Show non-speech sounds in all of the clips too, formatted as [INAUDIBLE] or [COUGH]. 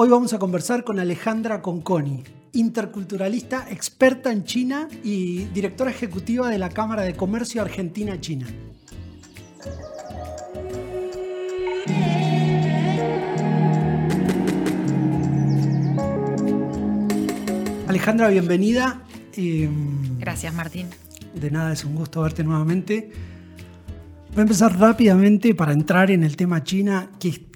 Hoy vamos a conversar con Alejandra Conconi, interculturalista, experta en China y directora ejecutiva de la Cámara de Comercio Argentina-China. Alejandra, bienvenida. Em, Gracias, Martín. De nada, es un gusto verte nuevamente. Voy a empezar rápidamente para entrar en el tema China, que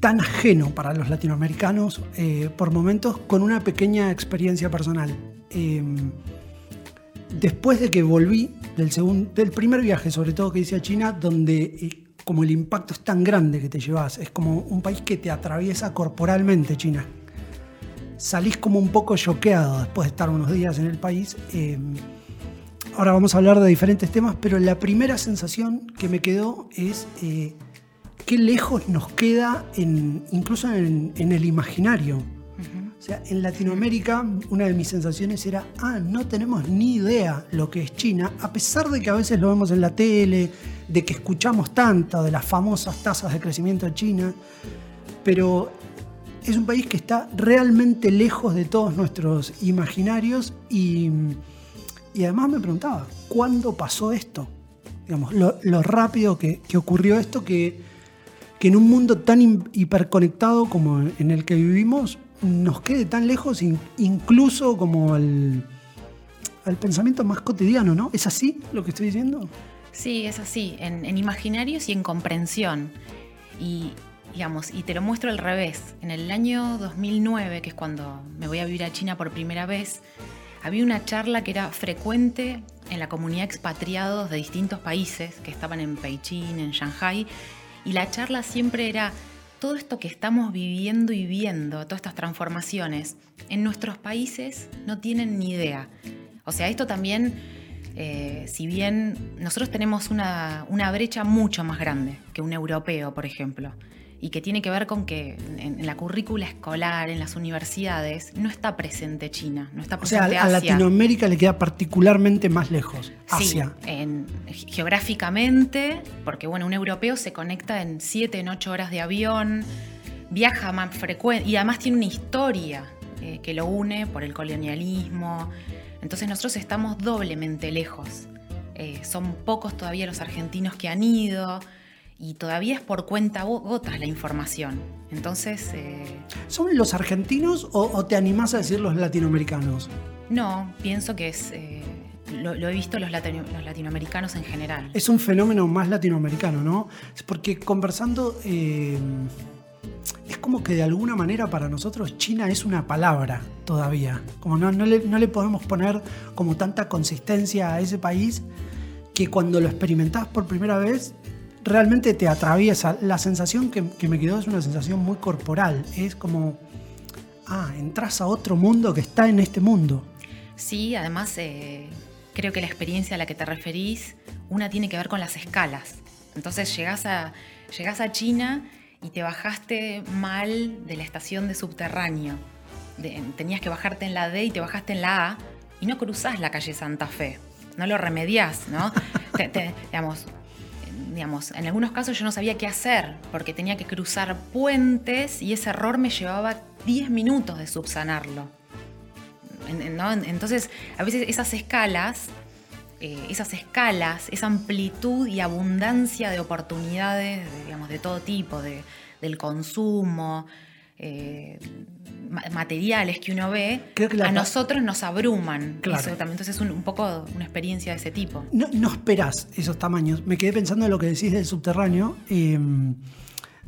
tan ajeno para los latinoamericanos, eh, por momentos con una pequeña experiencia personal. Em, después de que volví del, segundo, del primer viaje, sobre todo que hice a China, donde eh, como el impacto es tan grande que te llevas, es como un país que te atraviesa corporalmente, China. Salís como un poco choqueado después de estar unos días en el país. Em, ahora vamos a hablar de diferentes temas, pero la primera sensación que me quedó es... Qué lejos nos queda incluso en, el imaginario. O sea, en Latinoamérica una de mis sensaciones era, ah, no tenemos ni idea lo que es China, a pesar de que a veces lo vemos en la tele, de que escuchamos tanto de las famosas tasas de crecimiento de China, pero es un país que está realmente lejos de todos nuestros imaginarios y, además me preguntaba, ¿cuándo pasó esto? Digamos, lo, rápido que, que ocurrió esto que que en un mundo tan hiperconectado como en el que vivimos nos quede tan lejos incluso como al, pensamiento más cotidiano, ¿no? ¿Es así lo que estoy diciendo? Sí, es así, en, imaginarios y en comprensión. Y, digamos, y te lo muestro al revés. En el año 2009, que es cuando me voy a vivir a China por primera vez, había una charla que era frecuente en la comunidad expatriados de distintos países que estaban en Beijing, en Shanghai, y la charla siempre era todo esto que estamos viviendo y viendo, todas estas transformaciones, en nuestros países no tienen ni idea. O sea, esto también, eh, si bien nosotros tenemos una, una brecha mucho más grande que un europeo, por ejemplo, y que tiene que ver con que en, la currícula escolar, en las universidades, no está presente China, no está presente O sea, a Latinoamérica le queda particularmente más lejos, Asia. Sí, geográficamente, porque bueno, un europeo se conecta en 7, en 8 horas de avión, viaja más frecuente y además tiene una historia eh, que lo une por el colonialismo. Entonces nosotros estamos doblemente lejos. Eh, son pocos todavía los argentinos que han ido y todavía es por cuenta gotas la información. Entonces... Eh, ¿Son los argentinos o, te animás a decir los latinoamericanos? No, pienso que es... Eh, lo, he visto los, los, latinoamericanos en general. Es un fenómeno más latinoamericano, ¿no? Porque conversando... Eh, es como que de alguna manera para nosotros China es una palabra todavía. Como no, no, le, no le podemos poner como tanta consistencia a ese país que cuando lo experimentás por primera vez realmente te atraviesa. La sensación que, me quedó es una sensación muy corporal. Es como, ah, entras a otro mundo que está en este mundo. Sí, además eh, creo que la experiencia a la que te referís, una tiene que ver con las escalas. Entonces llegás a, llegás a China y te bajaste mal de la estación de subterráneo. tenías que bajarte en la D y te bajaste en la A y no cruzás la calle Santa Fe. No lo remediás, ¿no? [LAUGHS] digamos, digamos, en algunos casos yo no sabía qué hacer porque tenía que cruzar puentes y ese error me llevaba 10 minutos de subsanarlo. Entonces, a veces esas escalas, eh, esas escalas, esa amplitud y abundancia de oportunidades, digamos, de todo tipo, del consumo, eh, materiales que uno ve, a nosotros nos abruman. Entonces es un, poco una experiencia de ese tipo. No, no, esperás esos tamaños. Me quedé pensando en lo que decís del subterráneo. Em,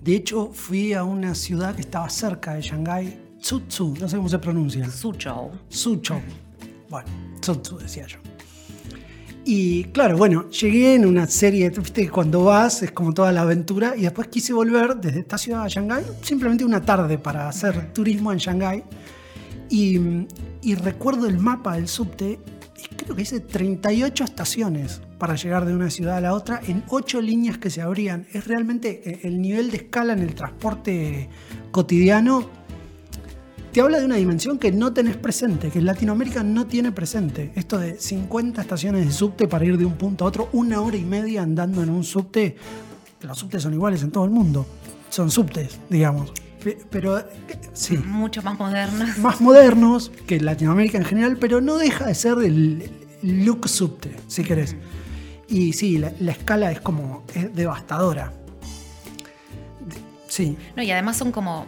de hecho, fui a una ciudad que estaba cerca de Shanghái, Suzhou, no sé cómo se pronuncia. Suzhou. Suzhou. Bueno, Suzhou decía yo. Y claro, bueno, llegué en una serie, viste, cuando vas es como toda la aventura y después quise volver desde esta ciudad a Shanghái, simplemente una tarde para hacer turismo en Shanghái. Y, y, recuerdo el mapa del subte, y creo que dice 38 estaciones para llegar de una ciudad a la otra en 8 líneas que se abrían. Es realmente eh, el nivel de escala en el transporte cotidiano te habla de una dimensión que no tenés presente, que Latinoamérica no tiene presente. Esto de 50 estaciones de subte para ir de un punto a otro, una hora y media andando en un subte. Los subtes son iguales en todo el mundo. Son subtes, digamos. pero sí. Mucho más modernos. Más modernos que Latinoamérica en general, pero no deja de ser el look subte, si querés. Y sí, la, escala es como es devastadora. Sí. No, y además son como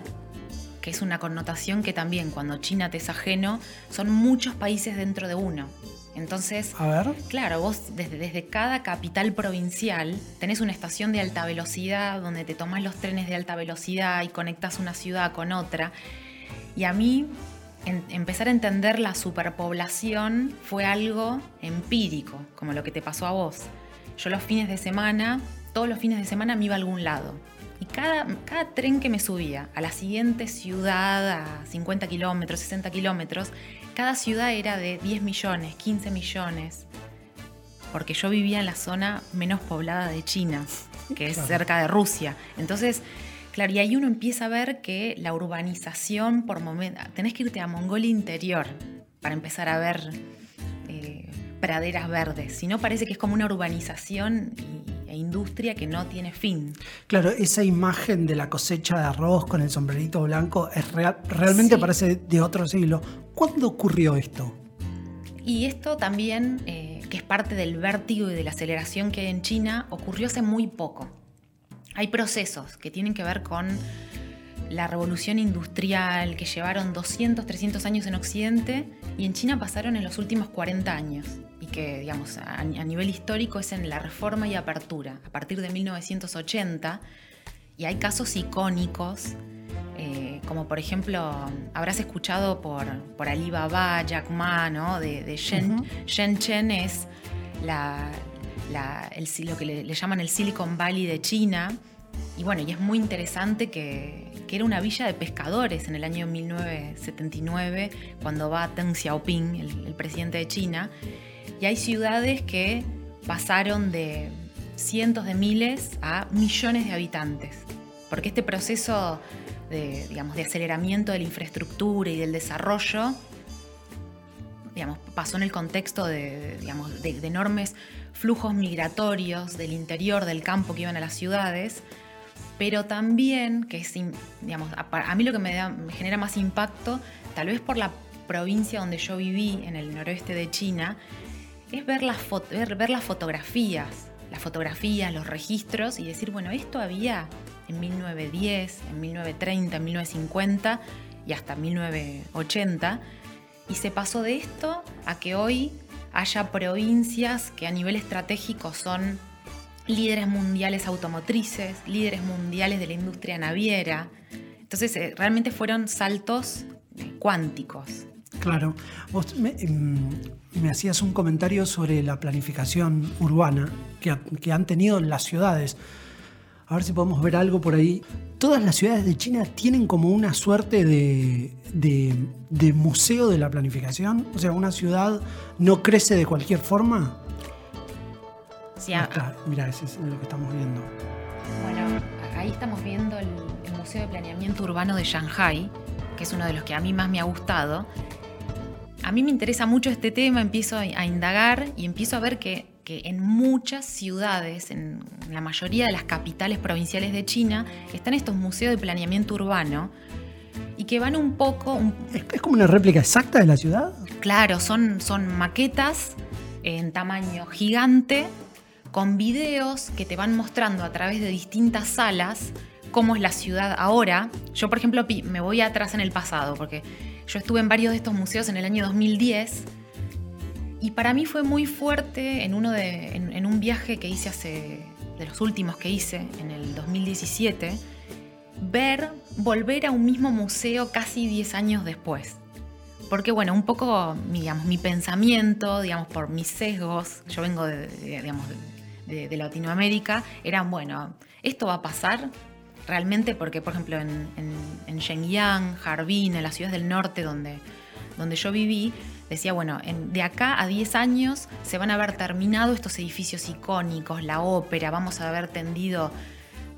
que es una connotación que también cuando China te es ajeno, son muchos países dentro de uno. Entonces, claro, vos desde, desde cada capital provincial tenés una estación de alta velocidad donde te tomás los trenes de alta velocidad y conectas una ciudad con otra. Y a mí empezar a entender la superpoblación fue algo empírico, como lo que te pasó a vos. Yo los fines de semana, todos los fines de semana me iba a algún lado. Y cada, cada tren que me subía a la siguiente ciudad, a 50 kilómetros, 60 kilómetros, cada ciudad era de 10 millones, 15 millones, porque yo vivía en la zona menos poblada de China, que es cerca de Rusia. Entonces, claro, y ahí uno empieza a ver que la urbanización por momento, tenés que irte a Mongolia interior para empezar a ver praderas verdes, si no parece que es como una urbanización e industria que no tiene fin. Claro, esa imagen de la cosecha de arroz con el sombrerito blanco es real, realmente parece de otro siglo. ¿Cuándo ocurrió esto? Y esto también, eh, que es parte del vértigo y de la aceleración que hay en China, ocurrió hace muy poco. Hay procesos que tienen que ver con la revolución industrial que llevaron 200, 300 años en Occidente y en China pasaron en los últimos 40 años y que, digamos, a, nivel histórico es en la reforma y apertura, a partir de 1980, y hay casos icónicos, eh, como por ejemplo, habrás escuchado por, por Alibaba, Jack Ma, ¿no? de, Shen, Shenzhen es la, lo que le, llaman el Silicon Valley de China, y bueno, y es muy interesante que, que, era una villa de pescadores en el año 1979, cuando va Deng Xiaoping, el, presidente de China, y hay ciudades que pasaron de cientos de miles a millones de habitantes. Porque este proceso de, digamos, de aceleramiento de la infraestructura y del desarrollo digamos, pasó en el contexto de, digamos, de, enormes flujos migratorios del interior del campo que iban a las ciudades, pero también, que es, digamos, a, mí lo que me, genera más impacto, tal vez por la provincia donde yo viví, en el noroeste de China, es ver las, ver, las fotografías, las fotografías, los registros y decir, bueno, esto había en 1910, en 1930, en 1950 y hasta 1980. Y se pasó de esto a que hoy haya provincias que a nivel estratégico son líderes mundiales automotrices, líderes mundiales de la industria naviera. Entonces, eh, realmente fueron saltos cuánticos. Claro, vos em, me, hacías un comentario sobre la planificación urbana que, han tenido las ciudades. A ver si podemos ver algo por ahí. Todas las ciudades de China tienen como una suerte de, museo de la planificación. O sea, una ciudad no crece de cualquier forma. Sí, Mira, ese es lo que estamos viendo. Bueno, ahí estamos viendo el, el Museo de Planeamiento Urbano de Shanghai, que es uno de los que a mí más me ha gustado a mí me interesa mucho este tema, empiezo a indagar y empiezo a ver que, en muchas ciudades, en la mayoría de las capitales provinciales de China, están estos museos de planeamiento urbano y que van un poco... ¿Es, como una réplica exacta de la ciudad? Claro, son, son maquetas en tamaño gigante con videos que te van mostrando a través de distintas salas cómo es la ciudad ahora. Yo, por ejemplo, me voy atrás en el pasado, porque yo estuve en varios de estos museos en el año 2010 y para mí fue muy fuerte en, uno de, en, un viaje que hice hace, de los últimos que hice, en el 2017, ver, volver a un mismo museo casi 10 años después. Porque bueno, un poco, digamos, mi pensamiento, digamos, por mis sesgos, yo vengo de, digamos, de Latinoamérica, eran, bueno, esto va a pasar, realmente porque, por ejemplo, en, en, Shenyang, Harbin, en las ciudades del norte donde, donde yo viví, decía, bueno, de acá a 10 años se van a haber terminado estos edificios icónicos, la ópera, vamos a haber tendido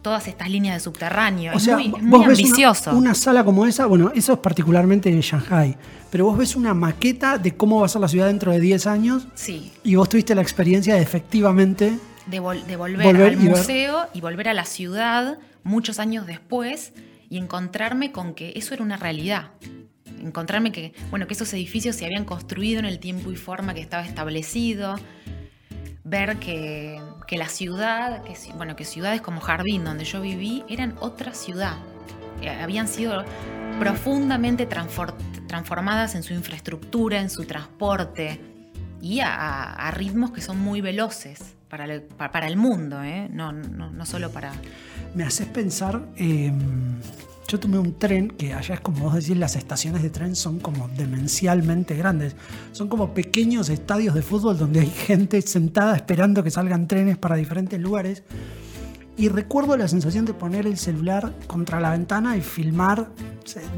todas estas líneas de subterráneo. es muy, ambicioso. Una, sala como esa, bueno, eso es particularmente en Shanghai, pero vos ves una maqueta de cómo va a ser la ciudad dentro de 10 años. Sí. Y vos tuviste la experiencia de efectivamente... De, volver, al museo y volver a la ciudad muchos años después y encontrarme con que eso era una realidad. Encontrarme que, bueno, que esos edificios se habían construido en el tiempo y forma que estaba establecido. Ver que, la ciudad, que, bueno, que ciudades como Jardín, donde yo viví, eran otra ciudad. Eh, habían sido profundamente transformadas en su infraestructura, en su transporte y a, ritmos que son muy veloces para el, para el mundo, ¿eh? no, no, solo para... Me haces pensar, em, yo tomé un tren, que allá es como vos decís, las estaciones de tren son como demencialmente grandes, son como pequeños estadios de fútbol donde hay gente sentada esperando que salgan trenes para diferentes lugares. Y recuerdo la sensación de poner el celular contra la ventana y filmar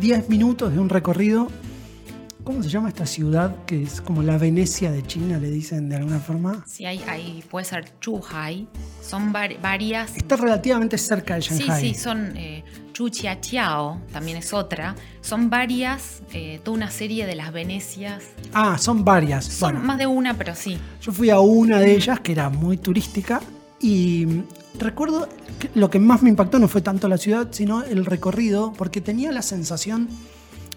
10 minutos de un recorrido ¿Cómo se llama esta ciudad que es como la Venecia de China, le dicen de alguna forma? Sí, hay, puede ser Chuhai. Son varias. Está relativamente cerca de Shanghai. Sí, sí, son eh, Chuchiachiao, también es otra. Son varias, eh, toda una serie de las Venecias. Ah, son varias. Son más de una, pero sí. Yo fui a una de ellas que era muy turística y recuerdo que lo que más me impactó no fue tanto la ciudad, sino el recorrido, porque tenía la sensación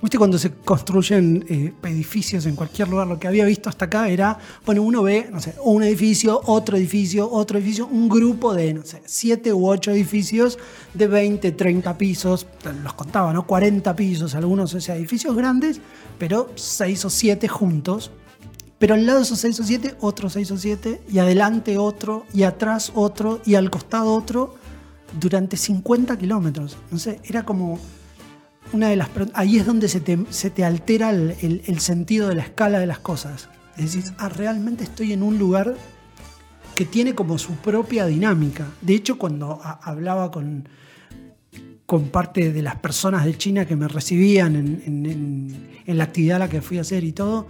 ¿Viste cuando se construyen eh, edificios en cualquier lugar? Lo que había visto hasta acá era, bueno, uno ve, no sé, un edificio, otro edificio, otro edificio, un grupo de, no sé, siete u ocho edificios de 20, 30 pisos, los contaba, ¿no? 40 pisos, algunos, o sea, edificios grandes, pero seis o siete juntos. Pero al lado de esos seis o siete, otros seis o siete, y adelante otro, y atrás otro, y al costado otro, durante 50 kilómetros. No sé, era como una de las ahí es donde se te, altera el, sentido de la escala de las cosas. Es decir, ah, realmente estoy en un lugar que tiene como su propia dinámica. De hecho, cuando hablaba con, con parte de las personas de China que me recibían en, en, la actividad a la que fui a hacer y todo,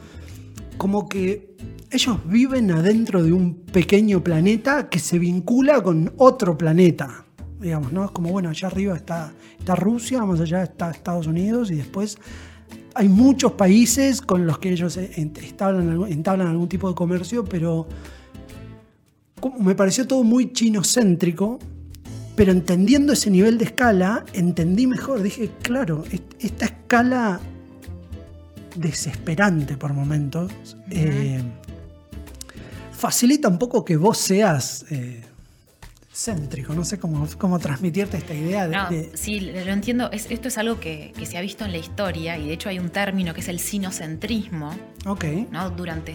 como que ellos viven adentro de un pequeño planeta que se vincula con otro planeta digamos, ¿no? Es como, bueno, allá arriba está, está Rusia, más allá está Estados Unidos y después hay muchos países con los que ellos entablan, entablan algún tipo de comercio, pero me pareció todo muy chinocéntrico, pero entendiendo ese nivel de escala, entendí mejor, dije, claro, esta escala desesperante por momentos, eh, facilita un poco que vos seas... Eh, céntrico, no sé cómo, cómo transmitirte esta idea. De, Sí, lo entiendo. esto es algo que, se ha visto en la historia y de hecho hay un término que es el sinocentrismo. Ok. ¿no? Durante,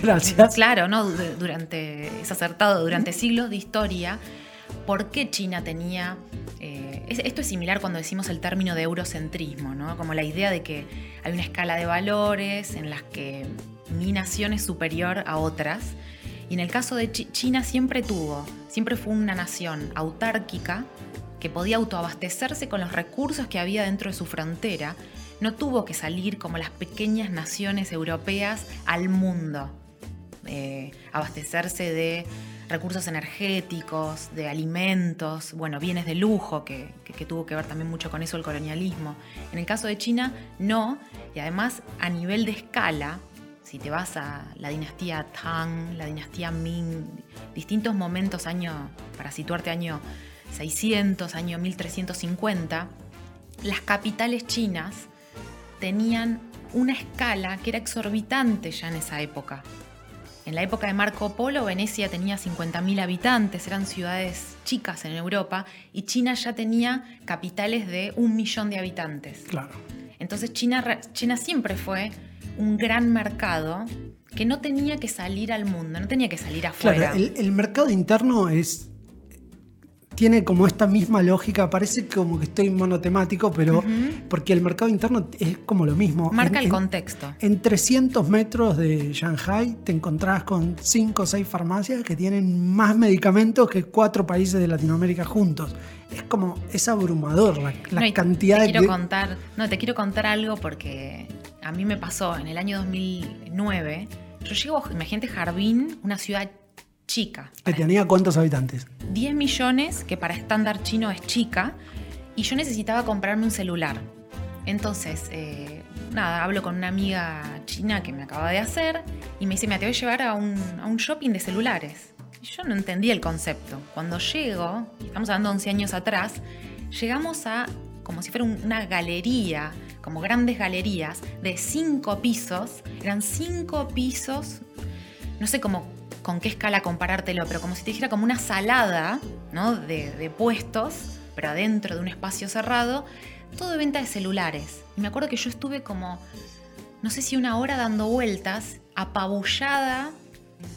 Gracias. Claro, ¿no? Durante, es acertado, durante siglos de historia. ¿Por qué China tenía... Eh, esto es similar cuando decimos el término de eurocentrismo, ¿no? Como la idea de que hay una escala de valores en las que mi nación es superior a otras y en el caso de China siempre tuvo, siempre fue una nación autárquica que podía autoabastecerse con los recursos que había dentro de su frontera. No tuvo que salir como las pequeñas naciones europeas al mundo, eh, abastecerse de recursos energéticos, de alimentos, bueno, bienes de lujo, que, que, tuvo que ver también mucho con eso el colonialismo. En el caso de China, no, y además a nivel de escala, si te vas a la dinastía Tang, la dinastía Ming, distintos momentos, año, para situarte año 600, año 1350, las capitales chinas tenían una escala que era exorbitante ya en esa época. En la época de Marco Polo, Venecia tenía 50.000 habitantes, eran ciudades chicas en Europa, y China ya tenía capitales de un millón de habitantes. Claro. Entonces China, China siempre fue un gran mercado que no tenía que salir al mundo, no tenía que salir afuera. Claro, el, mercado interno es tiene como esta misma lógica, parece como que estoy monotemático, pero porque el mercado interno es como lo mismo. Marca el contexto. En 300 metros de Shanghai te encontrás con 5 o 6 farmacias que tienen más medicamentos que cuatro países de Latinoamérica juntos. Es como, es abrumador la, cantidad te quiero contar, no, te quiero contar algo porque a mí me pasó en el año 2009. Yo llego, imagínate, Jardín, una ciudad chica. ¿Que tenía cuántos habitantes? 10 millones, que para estándar chino es chica, y yo necesitaba comprarme un celular. Entonces, eh, nada, hablo con una amiga china que me acaba de hacer y me dice, me te voy a llevar a un, a un shopping de celulares. Y yo no entendía el concepto. Cuando llego, estamos hablando de 11 años atrás, llegamos a como si fuera una galería, como grandes galerías de cinco pisos. Eran cinco pisos, no sé cómo, con qué escala comparártelo, pero como si te dijera como una salada ¿no? de, puestos, pero adentro de un espacio cerrado, todo de venta de celulares. Y me acuerdo que yo estuve como, no sé si una hora dando vueltas, apabullada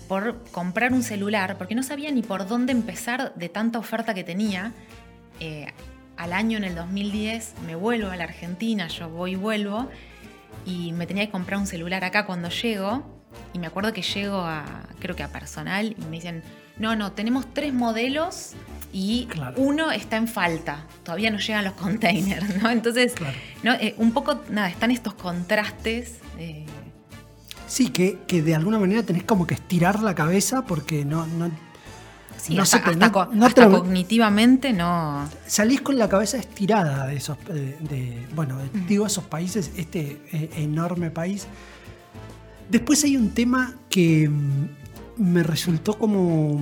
por comprar un celular, porque no sabía ni por dónde empezar de tanta oferta que tenía. Eh, al año, en el 2010, me vuelvo a la Argentina, yo voy y vuelvo, y me tenía que comprar un celular acá cuando llego, y me acuerdo que llego a, creo que a personal, y me dicen, no, no, tenemos tres modelos y uno está en falta, todavía no llegan los containers, ¿no? Entonces, ¿no? Eh, un poco, nada, están estos contrastes. Eh, Sí, que, de alguna manera tenés como que estirar la cabeza porque no... no Sí, hasta, cognitivamente no. Salís con la cabeza estirada de esos, de, bueno, digo esos países, este eh, enorme país. Después hay un tema que mm, me resultó como,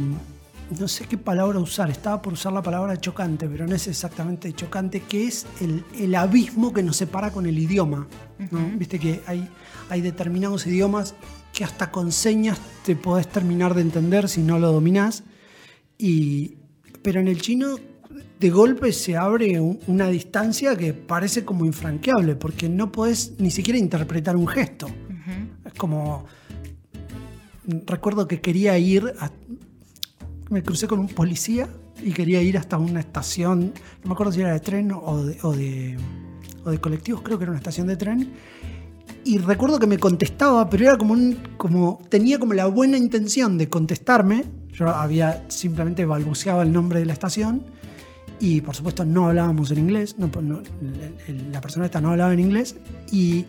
no sé qué palabra usar, estaba por usar la palabra chocante, pero no es exactamente chocante, que es el, abismo que nos separa con el idioma. Viste que hay hay determinados idiomas que hasta con señas te podés terminar de entender si no lo dominás. Y, pero en el chino de golpe se abre una distancia que parece como infranqueable, porque no podés ni siquiera interpretar un gesto. Como... Recuerdo que quería ir, me crucé con un policía y quería ir hasta una estación, no me acuerdo si era de tren o de, o de, o de colectivos, creo que era una estación de tren, y recuerdo que me contestaba, pero era como un. como. tenía como la buena intención de contestarme. Yo había simplemente balbuceado el nombre de la estación y por supuesto no hablábamos en inglés, la persona esta no hablaba en inglés y,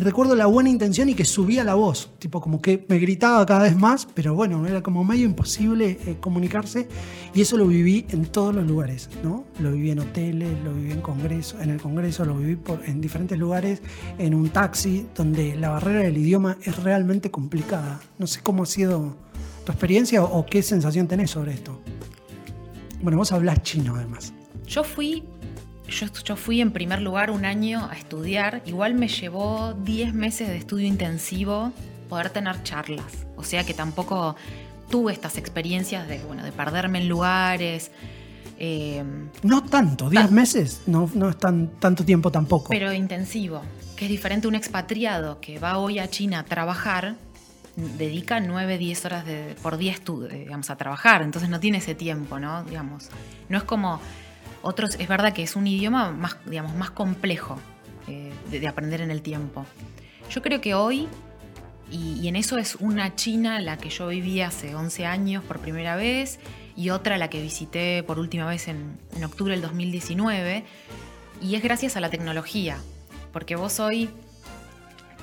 recuerdo la buena intención y que subía la voz, tipo como que me gritaba cada vez más, pero bueno, era como medio imposible eh, comunicarse y eso lo viví en todos los lugares, ¿no? Lo viví en hoteles, lo viví en congreso, en el congreso, lo viví en diferentes lugares, en un taxi, donde la barrera del idioma es realmente complicada. No sé cómo ha sido tu experiencia o qué sensación tenés sobre esto. Bueno, vos hablás chino además. Yo fui, yo, yo, fui en primer lugar un año a estudiar. Igual me llevó 10 meses de estudio intensivo poder tener charlas. O sea que tampoco tuve estas experiencias de, bueno, de perderme en lugares. Eh, no tanto, 10 meses, no, no es tan, tanto tiempo tampoco. Pero intensivo, que es diferente a un expatriado que va hoy a China a trabajar dedica 9, 10 horas por día digamos, a trabajar, entonces no tiene ese tiempo, ¿no? Digamos, no es como otros, es verdad que es un idioma más, digamos, más complejo eh, de, aprender en el tiempo. Yo creo que hoy, y, en eso es una China la que yo viví hace 11 años por primera vez, y otra la que visité por última vez en, en octubre del 2019, y es gracias a la tecnología, porque vos hoy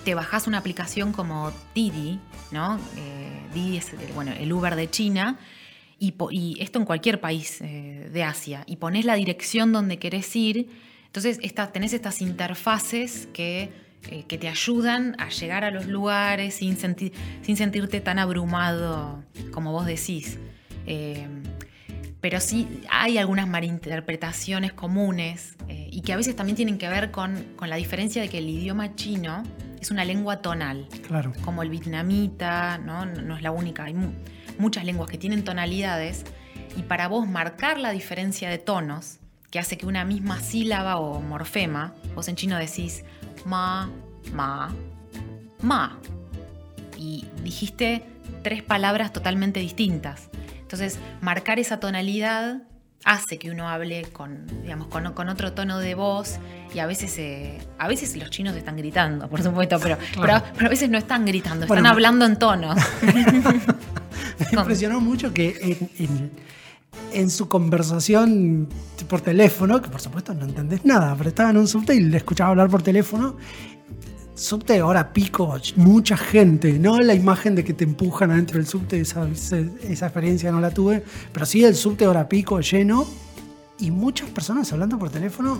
te bajás una aplicación como Didi, ¿no? Eh, Didi es bueno, el Uber de China, y, esto en cualquier país eh, de Asia, y pones la dirección donde querés ir, entonces tenés estas interfaces que, eh, que, te ayudan a llegar a los lugares sin, sin sentirte tan abrumado como vos decís. Pero sí hay algunas malinterpretaciones comunes y que a veces también tienen que ver con, con la diferencia de que el idioma chino es una lengua tonal. Claro. Como el vietnamita, ¿no? No, es la única. Hay muchas lenguas que tienen tonalidades. Y para vos marcar la diferencia de tonos, que hace que una misma sílaba o morfema, vos en chino decís ma, ma, ma. Y dijiste tres palabras totalmente distintas. Entonces, marcar esa tonalidad hace que uno hable con, digamos, con, otro tono de voz y a veces, eh, a veces los chinos están gritando, por supuesto, pero, pero, a veces no están gritando, están hablando en tono. [LAUGHS] Me impresionó mucho que en, su conversación por teléfono, que por supuesto no entendés nada, pero estaba en un subte y le escuchaba hablar por teléfono subte ahora pico, mucha gente, no la imagen de que te empujan adentro del subte, esa, esa experiencia no la tuve, pero sí el subte ahora pico lleno y muchas personas hablando por teléfono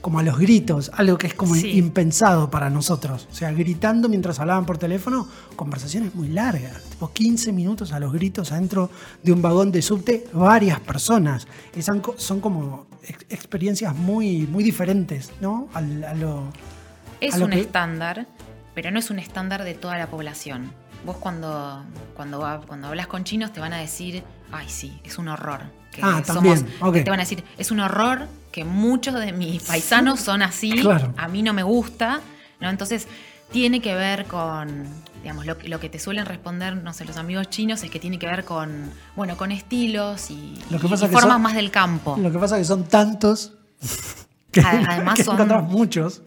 como a los gritos, algo que es como Sí. impensado para nosotros. O sea, gritando mientras hablaban por teléfono, conversaciones muy largas, tipo 15 minutos a los gritos adentro de un vagón de subte, varias personas. Y son, co- son como ex- experiencias muy, muy diferentes, ¿no? A lo- Es un que- estándar, pero no es un estándar de toda la población. Vos cuando, cuando, cuando hablas con chinos te van a decir, ay sí, es un horror. Que Ah, también. Te van a decir, es un horror que muchos de mis paisanos son así, Claro. a mí no me gusta, ¿no? Entonces tiene que ver con, digamos, lo, lo que te suelen responder, no sé, los amigos chinos es que tiene que ver con, bueno, con estilos y, Lo que y- pasa y que formas son- más del campo. Lo que pasa es que son tantos que, Ade- además [LAUGHS] que son- encontrás muchos.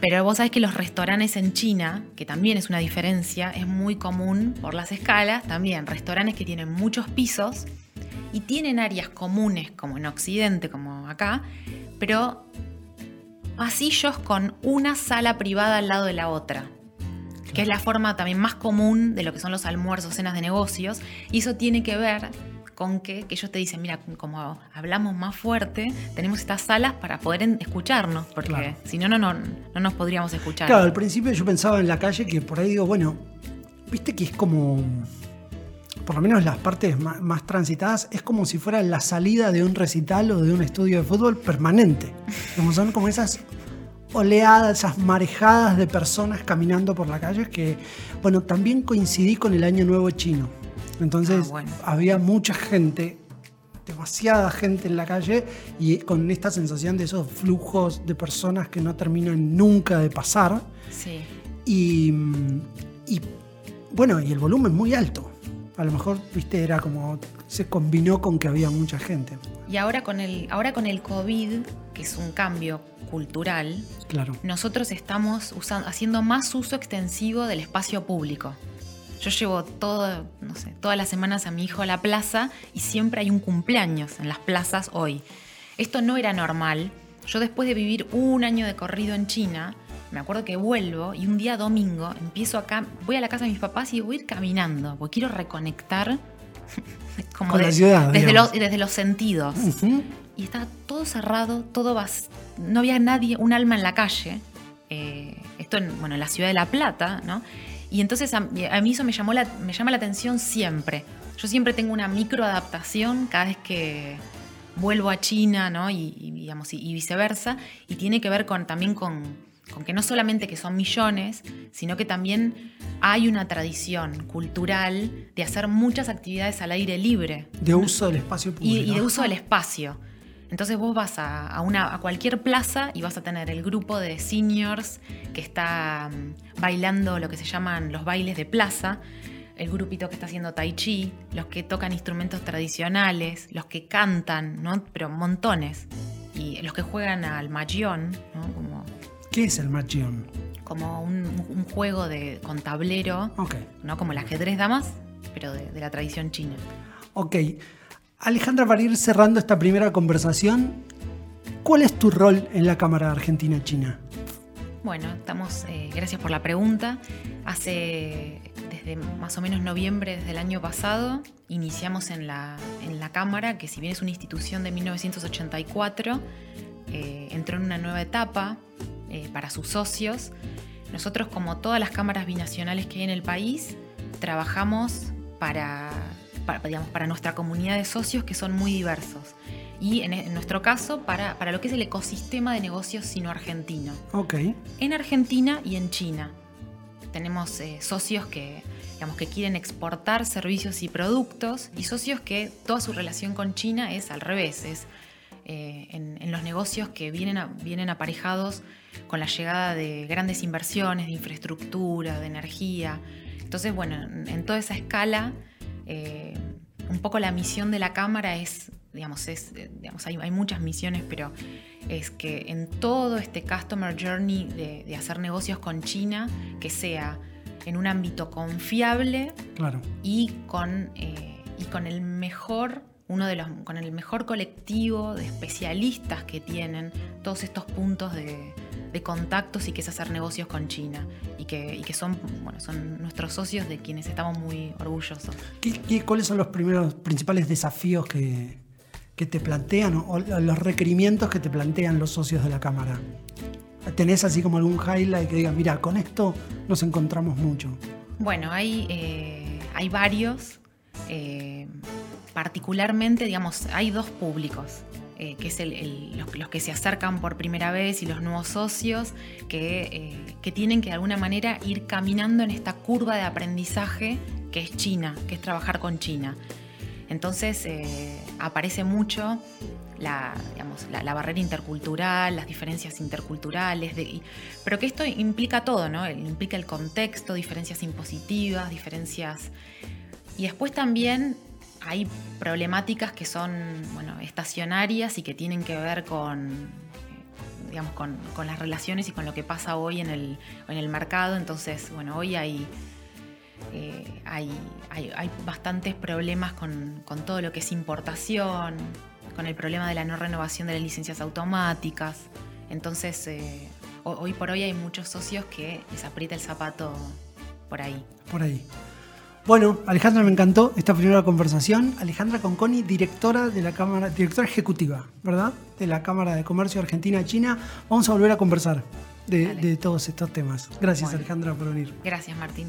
Pero vos sabés que los restaurantes en China, que también es una diferencia, es muy común por las escalas, también restaurantes que tienen muchos pisos y tienen áreas comunes como en Occidente, como acá, pero pasillos con una sala privada al lado de la otra, que es la forma también más común de lo que son los almuerzos, cenas de negocios, y eso tiene que ver con que, que ellos te dicen, mira, como hablamos más fuerte, tenemos estas salas para poder escucharnos, porque Claro. si no, no, no, no nos podríamos escuchar. Claro, al principio yo pensaba en la calle que por ahí digo, bueno, viste que es como, por lo menos las partes ma- más, transitadas, es como si fuera la salida de un recital o de un estudio de fútbol permanente. Como son como esas oleadas, esas marejadas de personas caminando por la calle que, bueno, también coincidí con el Año Nuevo Chino. Entonces Ah, bueno. había mucha gente, demasiada gente en la calle y con esta sensación de esos flujos de personas que no terminan nunca de pasar. Sí. Y, y, bueno, y el volumen muy alto. A lo mejor, viste, era como. se combinó con que había mucha gente. Y ahora con el, ahora con el COVID, que es un cambio cultural, Claro. nosotros estamos usando, haciendo más uso extensivo del espacio público. Yo llevo todo, no sé, todas las semanas a mi hijo a la plaza y siempre hay un cumpleaños en las plazas hoy. Esto no era normal. Yo después de vivir un año de corrido en China, me acuerdo que vuelvo y un día domingo empiezo acá, voy a la casa de mis papás y voy a ir caminando, porque quiero reconectar [LAUGHS] como Con la ciudad, desde, los, desde los sentidos y estaba todo cerrado, todo vas, no había nadie, un alma en la calle. eh, esto en, bueno, en la ciudad de La Plata, ¿no? Y entonces a, a mí eso me, llamó la, me llama la atención siempre. Yo siempre tengo una microadaptación cada vez que vuelvo a China, ¿no? Y, y, digamos, y, y viceversa. Y tiene que ver con, también con, con que no solamente que son millones, sino que también hay una tradición cultural de hacer muchas actividades al aire libre De uso del espacio y, público. y de uso del espacio. Entonces vos vas a, a una, a cualquier plaza y vas a tener el grupo de seniors que está mm, bailando lo que se llaman los bailes de plaza, el grupito que está haciendo tai chi, los que tocan instrumentos tradicionales, los que cantan, ¿no? pero montones, y los que juegan al mahjong, ¿no? como, ¿Qué es el machión? como un, un juego de, con tablero. ¿no? como el ajedrez damas, pero de- de la tradición china. Ok. Alejandra, para ir cerrando esta primera conversación, ¿cuál es tu rol en la Cámara Argentina-China? Bueno, estamos, eh, gracias por la pregunta. Hace, desde más o menos noviembre del año pasado, iniciamos en la, en la Cámara, que si bien es una institución de 1984, eh, entró en una nueva etapa eh, para sus socios. Nosotros, como todas las cámaras binacionales que hay en el país, trabajamos para, para, digamos, para nuestra comunidad de socios que son muy diversos. Y en, en nuestro caso, para, para lo que es el ecosistema de negocios sino-argentino Ok. en Argentina y en China. Tenemos eh, socios que, digamos, que quieren exportar servicios y productos y socios que toda su relación con China es al revés, es eh, en, en los negocios que vienen, a- vienen aparejados con la llegada de grandes inversiones, de infraestructura, de energía. Entonces, bueno, en, en toda esa escala, eh, un poco la misión de la Cámara es, digamos, es, eh, digamos hay, hay muchas misiones, pero es que en todo este customer journey de, de hacer negocios con China, que sea en un ámbito confiable Claro. y con, eh, y con el mejor, uno de los, con el mejor colectivo de especialistas que tienen todos estos puntos de, de contactos y que es hacer negocios con China y que, y que son, bueno, son nuestros socios de quienes estamos muy orgullosos. ¿Qué- qué- cuáles son los primeros principales desafíos que, que te plantean o los requerimientos que te plantean los socios de la Cámara? ¿Tenés así como algún highlight que diga, mira, con esto nos encontramos mucho? Bueno, hay, eh, hay varios. Eh, particularmente, digamos, hay dos públicos. Eh, que es los, que se acercan por primera vez y los nuevos socios, que, que, tienen que de alguna manera ir caminando en esta curva de aprendizaje que es China, que es trabajar con China. Entonces aparece mucho la, la, barrera intercultural, las diferencias interculturales, pero que esto implica todo, ¿no? Implica el contexto, diferencias impositivas, diferencias... Y después también hay problemáticas que son bueno, estacionarias y que tienen que ver con, digamos, con, las relaciones y con lo que pasa hoy en el, en el mercado. Entonces, bueno, hoy hay, eh, hay, hay, bastantes problemas con, con, todo lo que es importación, con el problema de la no renovación de las licencias automáticas. Entonces, eh, hoy por hoy hay muchos socios que les aprieta el zapato por ahí. Por ahí. Bueno, Alejandra, me encantó esta primera conversación. Alejandra Conconi, directora de la Cámara, directora ejecutiva, ¿verdad? De la Cámara de Comercio Argentina-China. Vamos a volver a conversar de, todos estos temas. Gracias, Alejandra, por venir. Gracias, Martín.